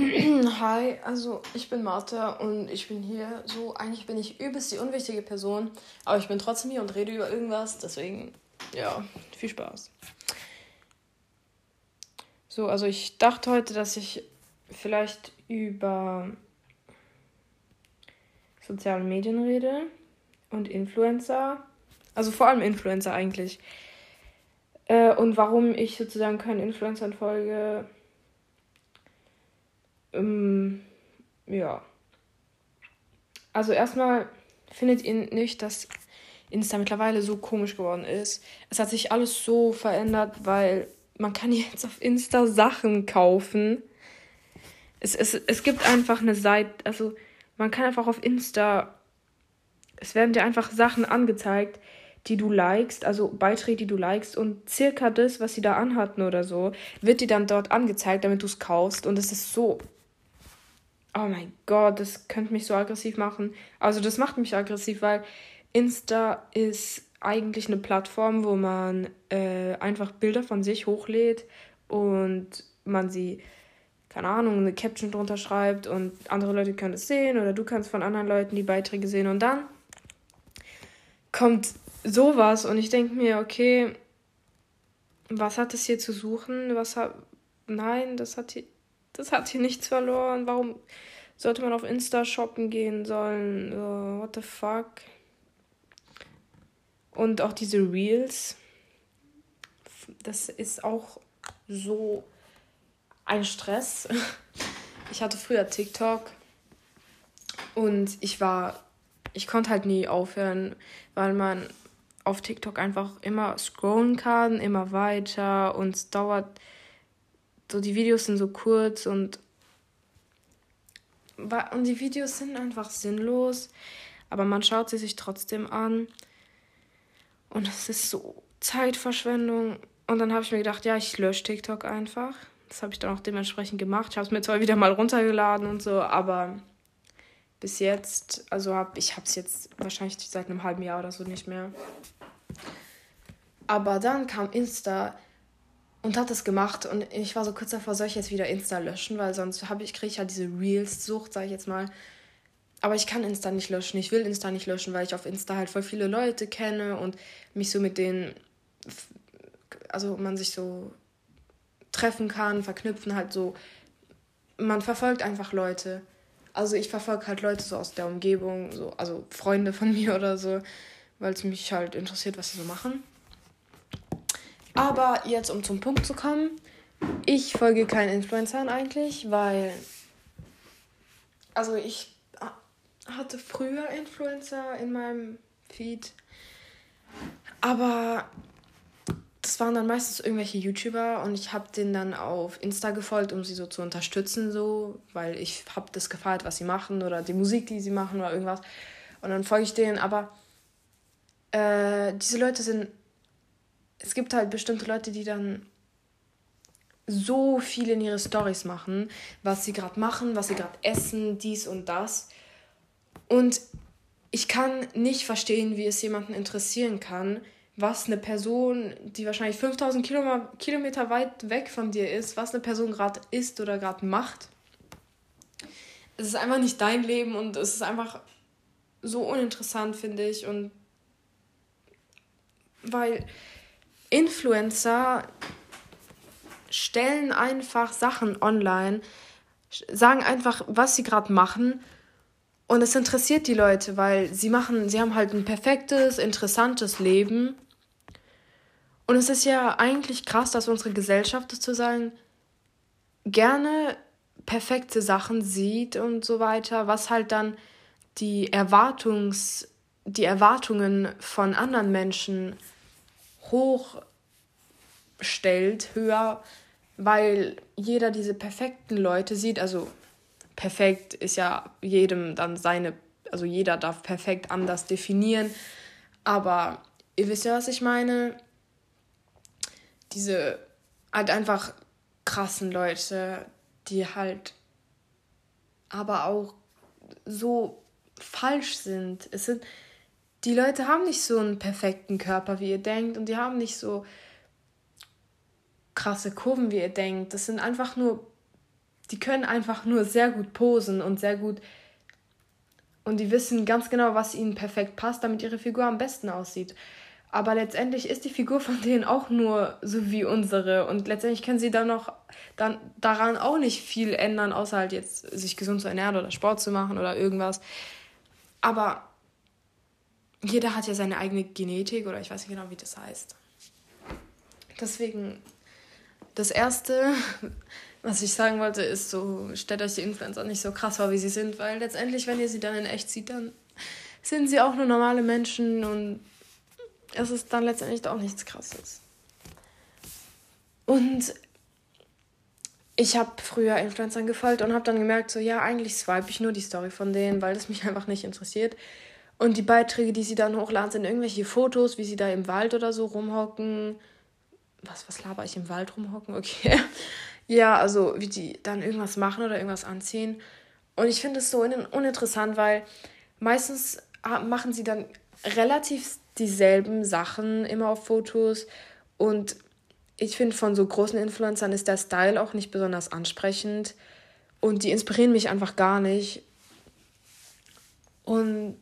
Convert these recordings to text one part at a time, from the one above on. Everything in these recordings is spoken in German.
Hi, also ich bin Martha und ich bin hier so, eigentlich bin ich übelst die unwichtige Person, aber ich bin trotzdem hier und rede über irgendwas, deswegen, ja, viel Spaß. So, also ich dachte heute, dass ich vielleicht über soziale Medien rede und Influencer, also vor allem Influencer eigentlich. Äh, und warum ich sozusagen keinen Influencern folge ähm, ja. Also erstmal findet ihr nicht, dass Insta mittlerweile so komisch geworden ist. Es hat sich alles so verändert, weil man kann jetzt auf Insta Sachen kaufen. Es, es, es gibt einfach eine Seite, also man kann einfach auf Insta, es werden dir einfach Sachen angezeigt, die du likest, also Beiträge, die du likest und circa das, was sie da anhatten oder so, wird dir dann dort angezeigt, damit du es kaufst und es ist so Oh mein Gott, das könnte mich so aggressiv machen. Also das macht mich aggressiv, weil Insta ist eigentlich eine Plattform, wo man äh, einfach Bilder von sich hochlädt und man sie, keine Ahnung, eine Caption drunter schreibt und andere Leute können es sehen oder du kannst von anderen Leuten die Beiträge sehen und dann kommt sowas und ich denke mir, okay, was hat es hier zu suchen? Was hat. Nein, das hat hier das hat hier nichts verloren. Warum sollte man auf Insta shoppen gehen sollen? Uh, what the fuck? Und auch diese Reels. Das ist auch so ein Stress. Ich hatte früher TikTok und ich war, ich konnte halt nie aufhören, weil man auf TikTok einfach immer scrollen kann, immer weiter und es dauert so die Videos sind so kurz und und die Videos sind einfach sinnlos, aber man schaut sie sich trotzdem an und es ist so Zeitverschwendung und dann habe ich mir gedacht, ja, ich lösche TikTok einfach. Das habe ich dann auch dementsprechend gemacht. Ich habe es mir zwar wieder mal runtergeladen und so, aber bis jetzt, also habe ich habe es jetzt wahrscheinlich seit einem halben Jahr oder so nicht mehr. Aber dann kam Insta und hat das gemacht und ich war so kurz davor, soll ich jetzt wieder Insta löschen, weil sonst habe ich kriege ich ja diese Reels-Sucht, sage ich jetzt mal. Aber ich kann Insta nicht löschen. Ich will Insta nicht löschen, weil ich auf Insta halt voll viele Leute kenne und mich so mit denen, also man sich so treffen kann, verknüpfen halt so. Man verfolgt einfach Leute. Also ich verfolge halt Leute so aus der Umgebung, so, also Freunde von mir oder so, weil es mich halt interessiert, was sie so machen. Aber jetzt, um zum Punkt zu kommen, ich folge keinen Influencern eigentlich, weil. Also, ich hatte früher Influencer in meinem Feed. Aber das waren dann meistens irgendwelche YouTuber und ich habe denen dann auf Insta gefolgt, um sie so zu unterstützen, so, weil ich habe das gefeiert, was sie machen oder die Musik, die sie machen oder irgendwas. Und dann folge ich denen, aber äh, diese Leute sind es gibt halt bestimmte Leute, die dann so viel in ihre Stories machen, was sie gerade machen, was sie gerade essen, dies und das. Und ich kann nicht verstehen, wie es jemanden interessieren kann, was eine Person, die wahrscheinlich 5000 Kilometer weit weg von dir ist, was eine Person gerade isst oder gerade macht. Es ist einfach nicht dein Leben und es ist einfach so uninteressant, finde ich. Und weil Influencer stellen einfach Sachen online, sagen einfach, was sie gerade machen. Und es interessiert die Leute, weil sie machen, sie haben halt ein perfektes, interessantes Leben. Und es ist ja eigentlich krass, dass unsere Gesellschaft sozusagen gerne perfekte Sachen sieht und so weiter, was halt dann die Erwartungs, die Erwartungen von anderen Menschen hochstellt, höher, weil jeder diese perfekten Leute sieht. Also perfekt ist ja jedem dann seine, also jeder darf perfekt anders definieren. Aber ihr wisst ja, was ich meine. Diese halt einfach krassen Leute, die halt aber auch so falsch sind. Es sind die Leute haben nicht so einen perfekten Körper, wie ihr denkt, und die haben nicht so krasse Kurven, wie ihr denkt. Das sind einfach nur die können einfach nur sehr gut posen und sehr gut und die wissen ganz genau, was ihnen perfekt passt, damit ihre Figur am besten aussieht. Aber letztendlich ist die Figur von denen auch nur so wie unsere. Und letztendlich können sie dann noch dann daran auch nicht viel ändern, außer halt jetzt sich gesund zu ernähren oder Sport zu machen oder irgendwas. Aber jeder hat ja seine eigene Genetik oder ich weiß nicht genau, wie das heißt. Deswegen, das Erste, was ich sagen wollte, ist so, stellt euch die Influencer nicht so krass vor, wie sie sind, weil letztendlich, wenn ihr sie dann in echt sieht, dann sind sie auch nur normale Menschen und es ist dann letztendlich auch nichts Krasses. Und ich habe früher Influencern gefolgt und habe dann gemerkt, so ja, eigentlich swipe ich nur die Story von denen, weil das mich einfach nicht interessiert. Und die Beiträge, die sie dann hochladen, sind irgendwelche Fotos, wie sie da im Wald oder so rumhocken. Was, was laber ich im Wald rumhocken? Okay. Ja, also wie die dann irgendwas machen oder irgendwas anziehen. Und ich finde es so uninteressant, weil meistens machen sie dann relativ dieselben Sachen immer auf Fotos. Und ich finde, von so großen Influencern ist der Style auch nicht besonders ansprechend. Und die inspirieren mich einfach gar nicht. Und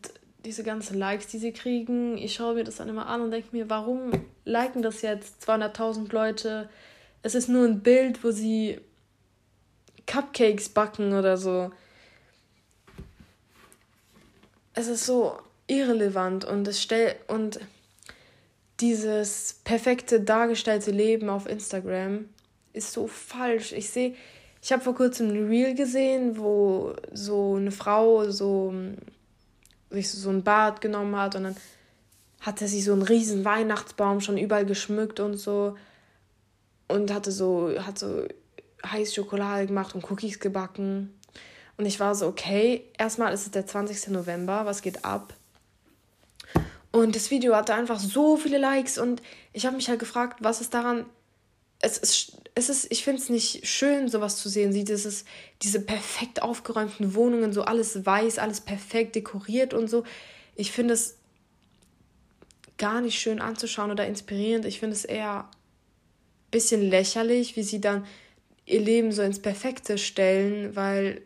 diese ganzen Likes, die sie kriegen, ich schaue mir das dann immer an und denke mir, warum liken das jetzt 200.000 Leute? Es ist nur ein Bild, wo sie Cupcakes backen oder so. Es ist so irrelevant und es stellt und dieses perfekte dargestellte Leben auf Instagram ist so falsch. Ich sehe, ich habe vor kurzem ein Reel gesehen, wo so eine Frau so sich so ein Bad genommen hat und dann hatte sie so einen riesen Weihnachtsbaum schon überall geschmückt und so und hatte so hat so heiß Schokolade gemacht und Cookies gebacken und ich war so okay erstmal ist es der 20. November was geht ab und das Video hatte einfach so viele Likes und ich habe mich halt gefragt was ist daran es ist, es ist ich finde es nicht schön, sowas zu sehen. Sieht es diese perfekt aufgeräumten Wohnungen, so alles weiß, alles perfekt dekoriert und so. Ich finde es gar nicht schön anzuschauen oder inspirierend. Ich finde es eher ein bisschen lächerlich, wie sie dann ihr Leben so ins Perfekte stellen, weil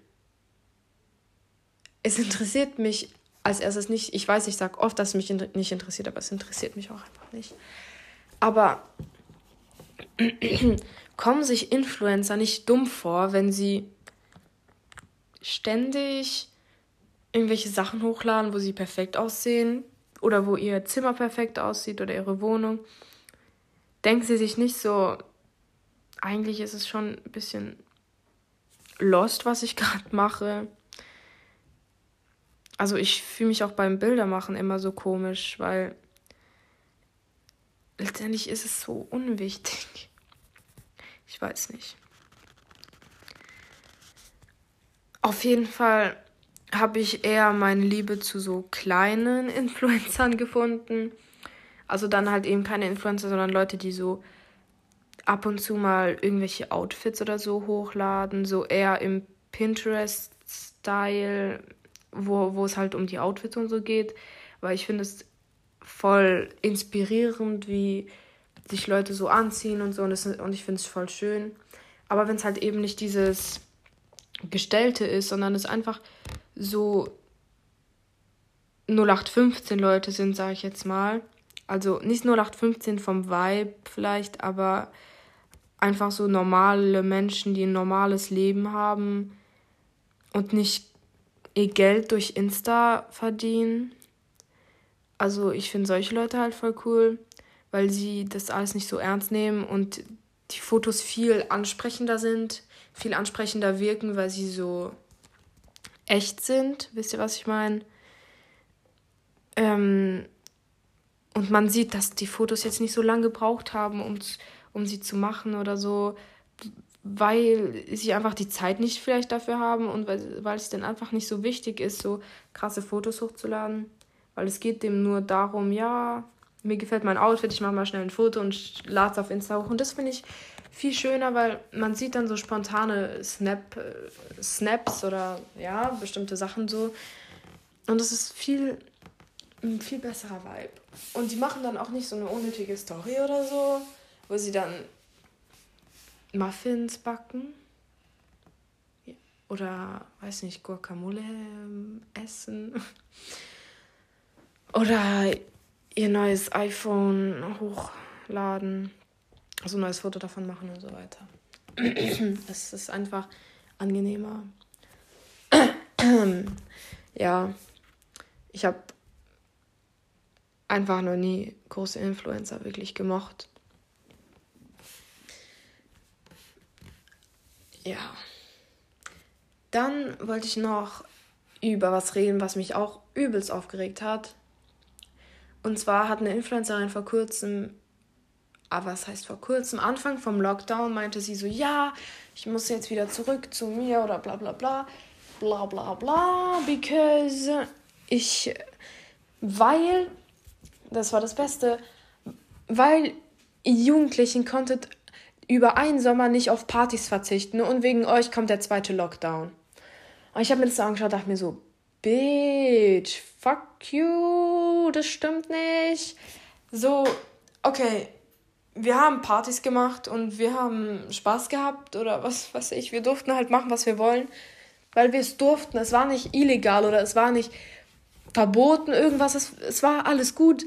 es interessiert mich als erstes nicht. Ich weiß, ich sage oft, dass es mich nicht interessiert, aber es interessiert mich auch einfach nicht. Aber kommen sich Influencer nicht dumm vor, wenn sie ständig irgendwelche Sachen hochladen, wo sie perfekt aussehen oder wo ihr Zimmer perfekt aussieht oder ihre Wohnung. Denken sie sich nicht so, eigentlich ist es schon ein bisschen lost, was ich gerade mache. Also ich fühle mich auch beim Bildermachen immer so komisch, weil letztendlich ist es so unwichtig. Ich weiß nicht. Auf jeden Fall habe ich eher meine Liebe zu so kleinen Influencern gefunden. Also dann halt eben keine Influencer, sondern Leute, die so ab und zu mal irgendwelche Outfits oder so hochladen, so eher im Pinterest-Style, wo, wo es halt um die Outfits und so geht. Weil ich finde es voll inspirierend, wie sich Leute so anziehen und so. Und, das, und ich finde es voll schön. Aber wenn es halt eben nicht dieses Gestellte ist, sondern es einfach so 0815 Leute sind, sage ich jetzt mal. Also nicht 0815 vom Vibe vielleicht, aber einfach so normale Menschen, die ein normales Leben haben und nicht ihr Geld durch Insta verdienen. Also ich finde solche Leute halt voll cool, weil sie das alles nicht so ernst nehmen und die Fotos viel ansprechender sind, viel ansprechender wirken, weil sie so echt sind. Wisst ihr, was ich meine? Ähm, und man sieht, dass die Fotos jetzt nicht so lange gebraucht haben, um, um sie zu machen oder so, weil sie einfach die Zeit nicht vielleicht dafür haben und weil, weil es dann einfach nicht so wichtig ist, so krasse Fotos hochzuladen. Weil es geht dem nur darum, ja, mir gefällt mein Outfit, ich mache mal schnell ein Foto und lade es auf Insta hoch. Und das finde ich viel schöner, weil man sieht dann so spontane Snap, äh, Snaps oder ja, bestimmte Sachen so. Und das ist viel, ein viel besserer Vibe. Und die machen dann auch nicht so eine unnötige Story oder so, wo sie dann Muffins backen. oder weiß nicht, Guacamole ähm, essen oder ihr neues iPhone hochladen, also ein neues Foto davon machen und so weiter. es ist einfach angenehmer. ja, ich habe einfach noch nie große Influencer wirklich gemocht. Ja. Dann wollte ich noch über was reden, was mich auch übelst aufgeregt hat. Und zwar hat eine Influencerin vor kurzem, aber ah, was heißt vor kurzem, Anfang vom Lockdown meinte sie so, ja, ich muss jetzt wieder zurück zu mir oder bla bla bla, bla bla bla, because ich, weil, das war das Beste, weil Jugendlichen konntet über einen Sommer nicht auf Partys verzichten und wegen euch kommt der zweite Lockdown. Und ich habe mir das so angeschaut, dachte mir so, Bitch, fuck you, das stimmt nicht. So, okay, wir haben Partys gemacht und wir haben Spaß gehabt oder was weiß ich. Wir durften halt machen, was wir wollen, weil wir es durften. Es war nicht illegal oder es war nicht verboten, irgendwas. Es, es war alles gut.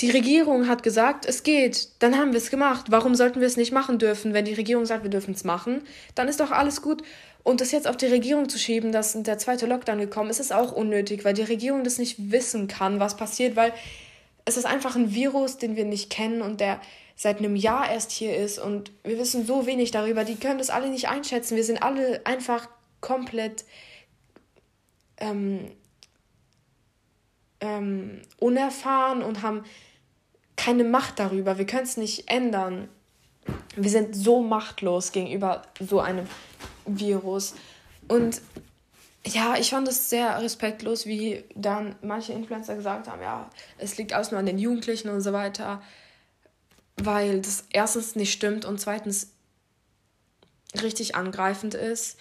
Die Regierung hat gesagt, es geht. Dann haben wir es gemacht. Warum sollten wir es nicht machen dürfen? Wenn die Regierung sagt, wir dürfen es machen, dann ist doch alles gut. Und das jetzt auf die Regierung zu schieben, dass der zweite Lockdown gekommen ist, ist auch unnötig, weil die Regierung das nicht wissen kann, was passiert, weil es ist einfach ein Virus, den wir nicht kennen und der seit einem Jahr erst hier ist und wir wissen so wenig darüber. Die können das alle nicht einschätzen. Wir sind alle einfach komplett ähm, ähm, unerfahren und haben keine Macht darüber. Wir können es nicht ändern. Wir sind so machtlos gegenüber so einem Virus. Und ja, ich fand es sehr respektlos, wie dann manche Influencer gesagt haben, ja, es liegt alles nur an den Jugendlichen und so weiter, weil das erstens nicht stimmt und zweitens richtig angreifend ist.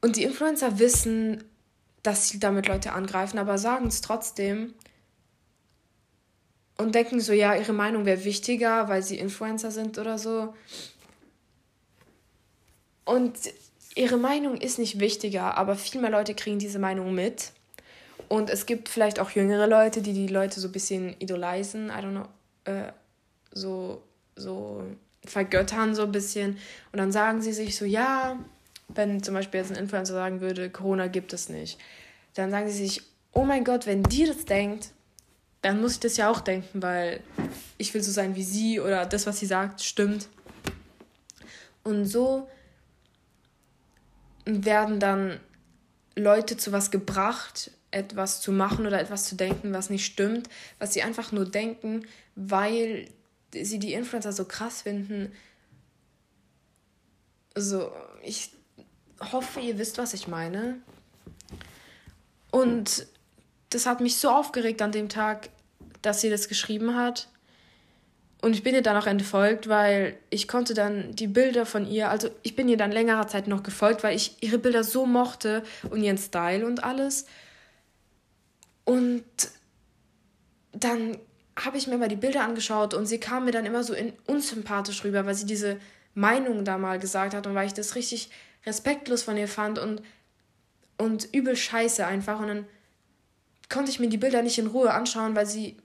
Und die Influencer wissen, dass sie damit Leute angreifen, aber sagen es trotzdem und denken so, ja, ihre Meinung wäre wichtiger, weil sie Influencer sind oder so. Und ihre Meinung ist nicht wichtiger, aber viel mehr Leute kriegen diese Meinung mit. Und es gibt vielleicht auch jüngere Leute, die die Leute so ein bisschen idolisieren, I don't know, äh, so, so vergöttern so ein bisschen. Und dann sagen sie sich so, ja, wenn zum Beispiel jetzt ein Influencer sagen würde, Corona gibt es nicht, dann sagen sie sich, oh mein Gott, wenn die das denkt, dann muss ich das ja auch denken, weil ich will so sein wie sie oder das, was sie sagt, stimmt. Und so werden dann Leute zu was gebracht, etwas zu machen oder etwas zu denken, was nicht stimmt, was sie einfach nur denken, weil sie die Influencer so krass finden. So, ich hoffe, ihr wisst, was ich meine. Und das hat mich so aufgeregt an dem Tag, dass sie das geschrieben hat. Und ich bin ihr dann auch entfolgt, weil ich konnte dann die Bilder von ihr, also ich bin ihr dann längere Zeit noch gefolgt, weil ich ihre Bilder so mochte und ihren Style und alles. Und dann habe ich mir mal die Bilder angeschaut und sie kam mir dann immer so unsympathisch rüber, weil sie diese Meinung da mal gesagt hat und weil ich das richtig respektlos von ihr fand und, und übel scheiße einfach. Und dann konnte ich mir die Bilder nicht in Ruhe anschauen, weil sie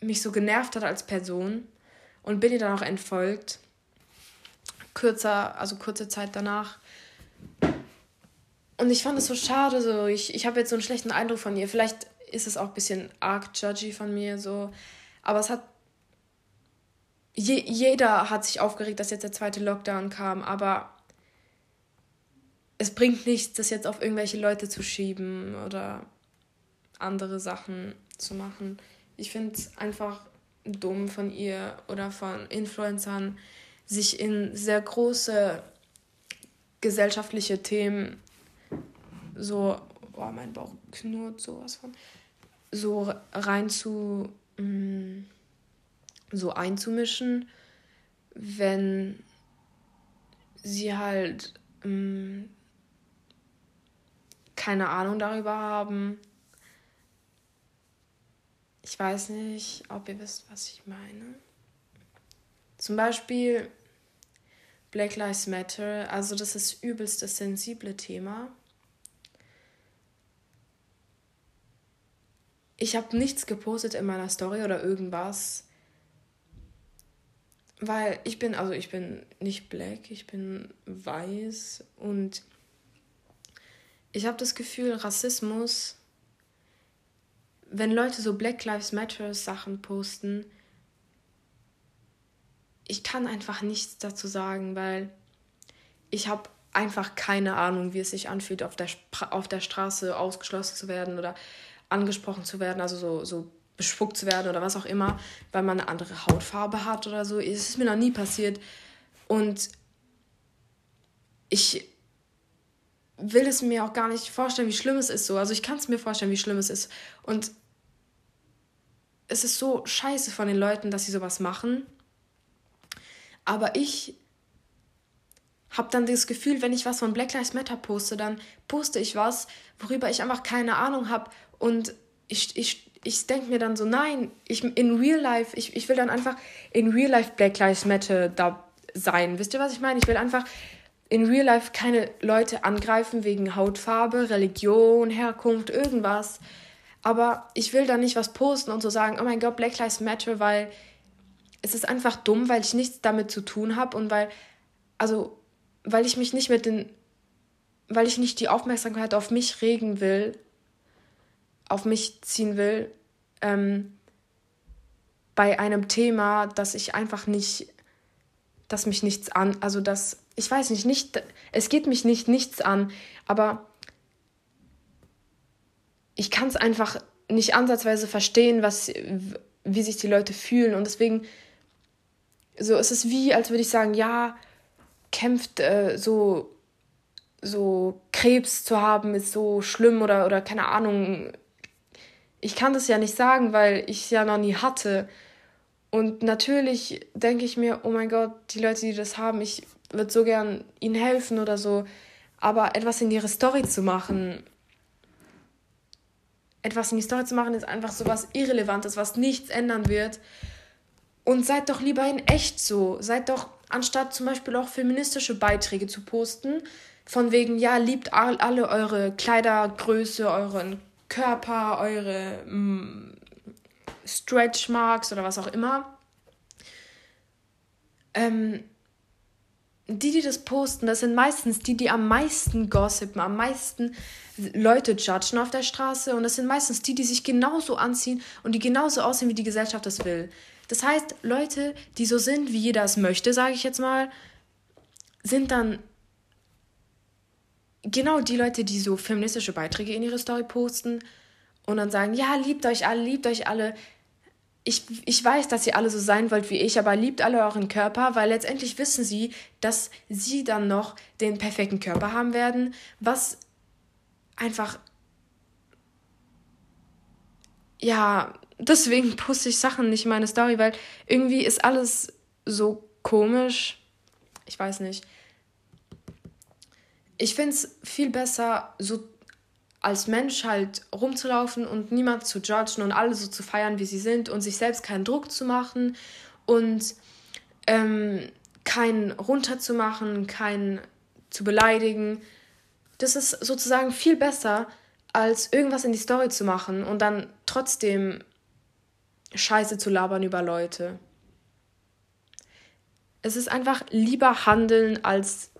mich so genervt hat als Person und bin ihr dann auch entfolgt. Kürzer, also kurze Zeit danach. Und ich fand es so schade, so ich, ich habe jetzt so einen schlechten Eindruck von ihr. Vielleicht ist es auch ein bisschen arg judgy von mir, so. Aber es hat. Je, jeder hat sich aufgeregt, dass jetzt der zweite Lockdown kam, aber es bringt nichts, das jetzt auf irgendwelche Leute zu schieben oder andere Sachen zu machen. Ich finde es einfach dumm von ihr oder von Influencern, sich in sehr große gesellschaftliche Themen so, oh, mein Bauch knurrt sowas von, so rein zu, mm, so einzumischen, wenn sie halt mm, keine Ahnung darüber haben, ich weiß nicht, ob ihr wisst, was ich meine. Zum Beispiel Black Lives Matter, also das ist übelst das sensible Thema. Ich habe nichts gepostet in meiner Story oder irgendwas, weil ich bin, also ich bin nicht black, ich bin weiß und ich habe das Gefühl, Rassismus, wenn Leute so Black Lives Matter Sachen posten, ich kann einfach nichts dazu sagen, weil ich habe einfach keine Ahnung, wie es sich anfühlt, auf der, auf der Straße ausgeschlossen zu werden oder angesprochen zu werden, also so, so bespuckt zu werden oder was auch immer, weil man eine andere Hautfarbe hat oder so. Es ist mir noch nie passiert. Und ich will es mir auch gar nicht vorstellen, wie schlimm es ist so. Also ich kann es mir vorstellen, wie schlimm es ist. Und es ist so scheiße von den Leuten, dass sie sowas machen. Aber ich habe dann das Gefühl, wenn ich was von Black Lives Matter poste, dann poste ich was, worüber ich einfach keine Ahnung habe. Und ich, ich, ich denke mir dann so, nein, ich, in Real Life, ich, ich will dann einfach in Real Life Black Lives Matter da sein. Wisst ihr, was ich meine? Ich will einfach in Real Life keine Leute angreifen wegen Hautfarbe, Religion, Herkunft, irgendwas. Aber ich will da nicht was posten und so sagen, oh mein Gott, Black Lives Matter, weil es ist einfach dumm, weil ich nichts damit zu tun habe und weil, also, weil ich mich nicht mit den, weil ich nicht die Aufmerksamkeit auf mich regen will, auf mich ziehen will, ähm, bei einem Thema, das ich einfach nicht, das mich nichts an, also das, ich weiß nicht, nicht, es geht mich nicht nichts an, aber ich kann es einfach nicht ansatzweise verstehen, was, wie sich die Leute fühlen und deswegen, so ist es wie, als würde ich sagen, ja, kämpft äh, so, so Krebs zu haben, ist so schlimm oder, oder keine Ahnung, ich kann das ja nicht sagen, weil ich es ja noch nie hatte. Und natürlich denke ich mir, oh mein Gott, die Leute, die das haben, ich würde so gern ihnen helfen oder so. Aber etwas in ihre Story zu machen, etwas in die Story zu machen, ist einfach so was Irrelevantes, was nichts ändern wird. Und seid doch lieber in echt so. Seid doch, anstatt zum Beispiel auch feministische Beiträge zu posten, von wegen, ja, liebt alle eure Kleidergröße, euren Körper, eure mm, Stretch Marks oder was auch immer. Ähm, die, die das posten, das sind meistens die, die am meisten gossipen, am meisten Leute judgen auf der Straße. Und das sind meistens die, die sich genauso anziehen und die genauso aussehen, wie die Gesellschaft das will. Das heißt, Leute, die so sind, wie jeder es möchte, sage ich jetzt mal, sind dann genau die Leute, die so feministische Beiträge in ihre Story posten und dann sagen, ja, liebt euch alle, liebt euch alle. Ich, ich weiß, dass ihr alle so sein wollt wie ich, aber liebt alle euren Körper, weil letztendlich wissen sie, dass sie dann noch den perfekten Körper haben werden, was einfach, ja, deswegen poste ich Sachen nicht in meine Story, weil irgendwie ist alles so komisch. Ich weiß nicht ich finde es viel besser, so als Mensch halt rumzulaufen und niemand zu judgen und alle so zu feiern, wie sie sind und sich selbst keinen Druck zu machen und ähm, keinen runterzumachen, keinen zu beleidigen. Das ist sozusagen viel besser, als irgendwas in die Story zu machen und dann trotzdem Scheiße zu labern über Leute. Es ist einfach lieber handeln, als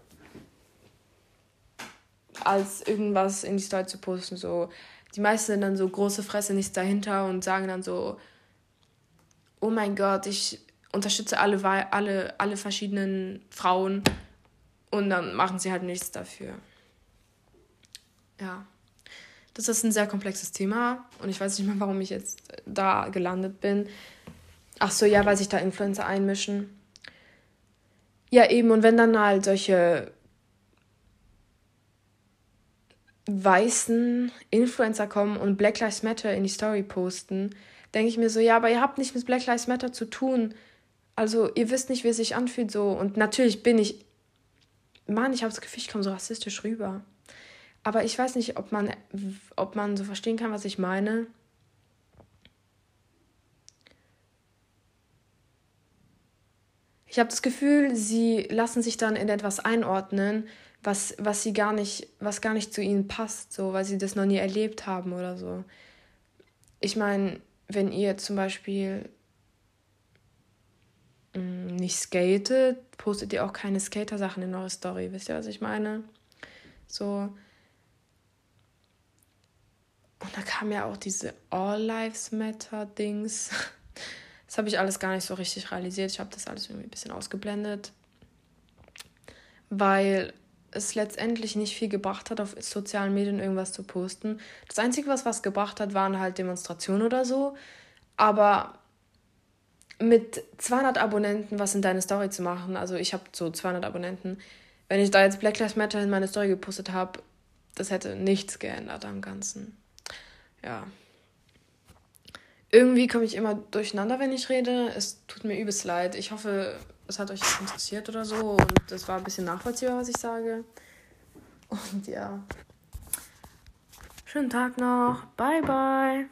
als irgendwas in die Story zu posten. So, die meisten sind dann so große Fresse, nichts dahinter und sagen dann so, oh mein Gott, ich unterstütze alle, alle, alle verschiedenen Frauen und dann machen sie halt nichts dafür. Ja. Das ist ein sehr komplexes Thema und ich weiß nicht mehr, warum ich jetzt da gelandet bin. Ach so, ja, weil sich da Influencer einmischen. Ja, eben, und wenn dann halt solche weißen Influencer kommen und Black Lives Matter in die Story posten, denke ich mir so, ja, aber ihr habt nicht mit Black Lives Matter zu tun. Also ihr wisst nicht, wie es sich anfühlt so. Und natürlich bin ich, Mann, ich habe das Gefühl, ich komme so rassistisch rüber. Aber ich weiß nicht, ob man, ob man so verstehen kann, was ich meine. ich habe das Gefühl, sie lassen sich dann in etwas einordnen, was, was sie gar nicht, was gar nicht zu ihnen passt, so, weil sie das noch nie erlebt haben oder so. Ich meine, wenn ihr zum Beispiel mh, mm, nicht skatet, postet ihr auch keine Skater-Sachen in eure Story. Wisst ihr, was ich meine? So. Und da kam ja auch diese All Lives Matter-Dings. Das habe ich alles gar nicht so richtig realisiert. Ich habe das alles irgendwie ein bisschen ausgeblendet. Weil es letztendlich nicht viel gebracht hat, auf sozialen Medien irgendwas zu posten. Das Einzige, was was gebracht hat, waren halt Demonstrationen oder so. Aber mit 200 Abonnenten was in deine Story zu machen, also ich habe so 200 Abonnenten, wenn ich da jetzt Black Lives Matter in meine Story gepostet habe, das hätte nichts geändert am Ganzen. Ja. Irgendwie komme ich immer durcheinander, wenn ich rede. Es tut mir übelst leid. Ich hoffe, es hat euch interessiert oder so und es war ein bisschen nachvollziehbar, was ich sage. Und ja. Schönen Tag noch. Bye, bye.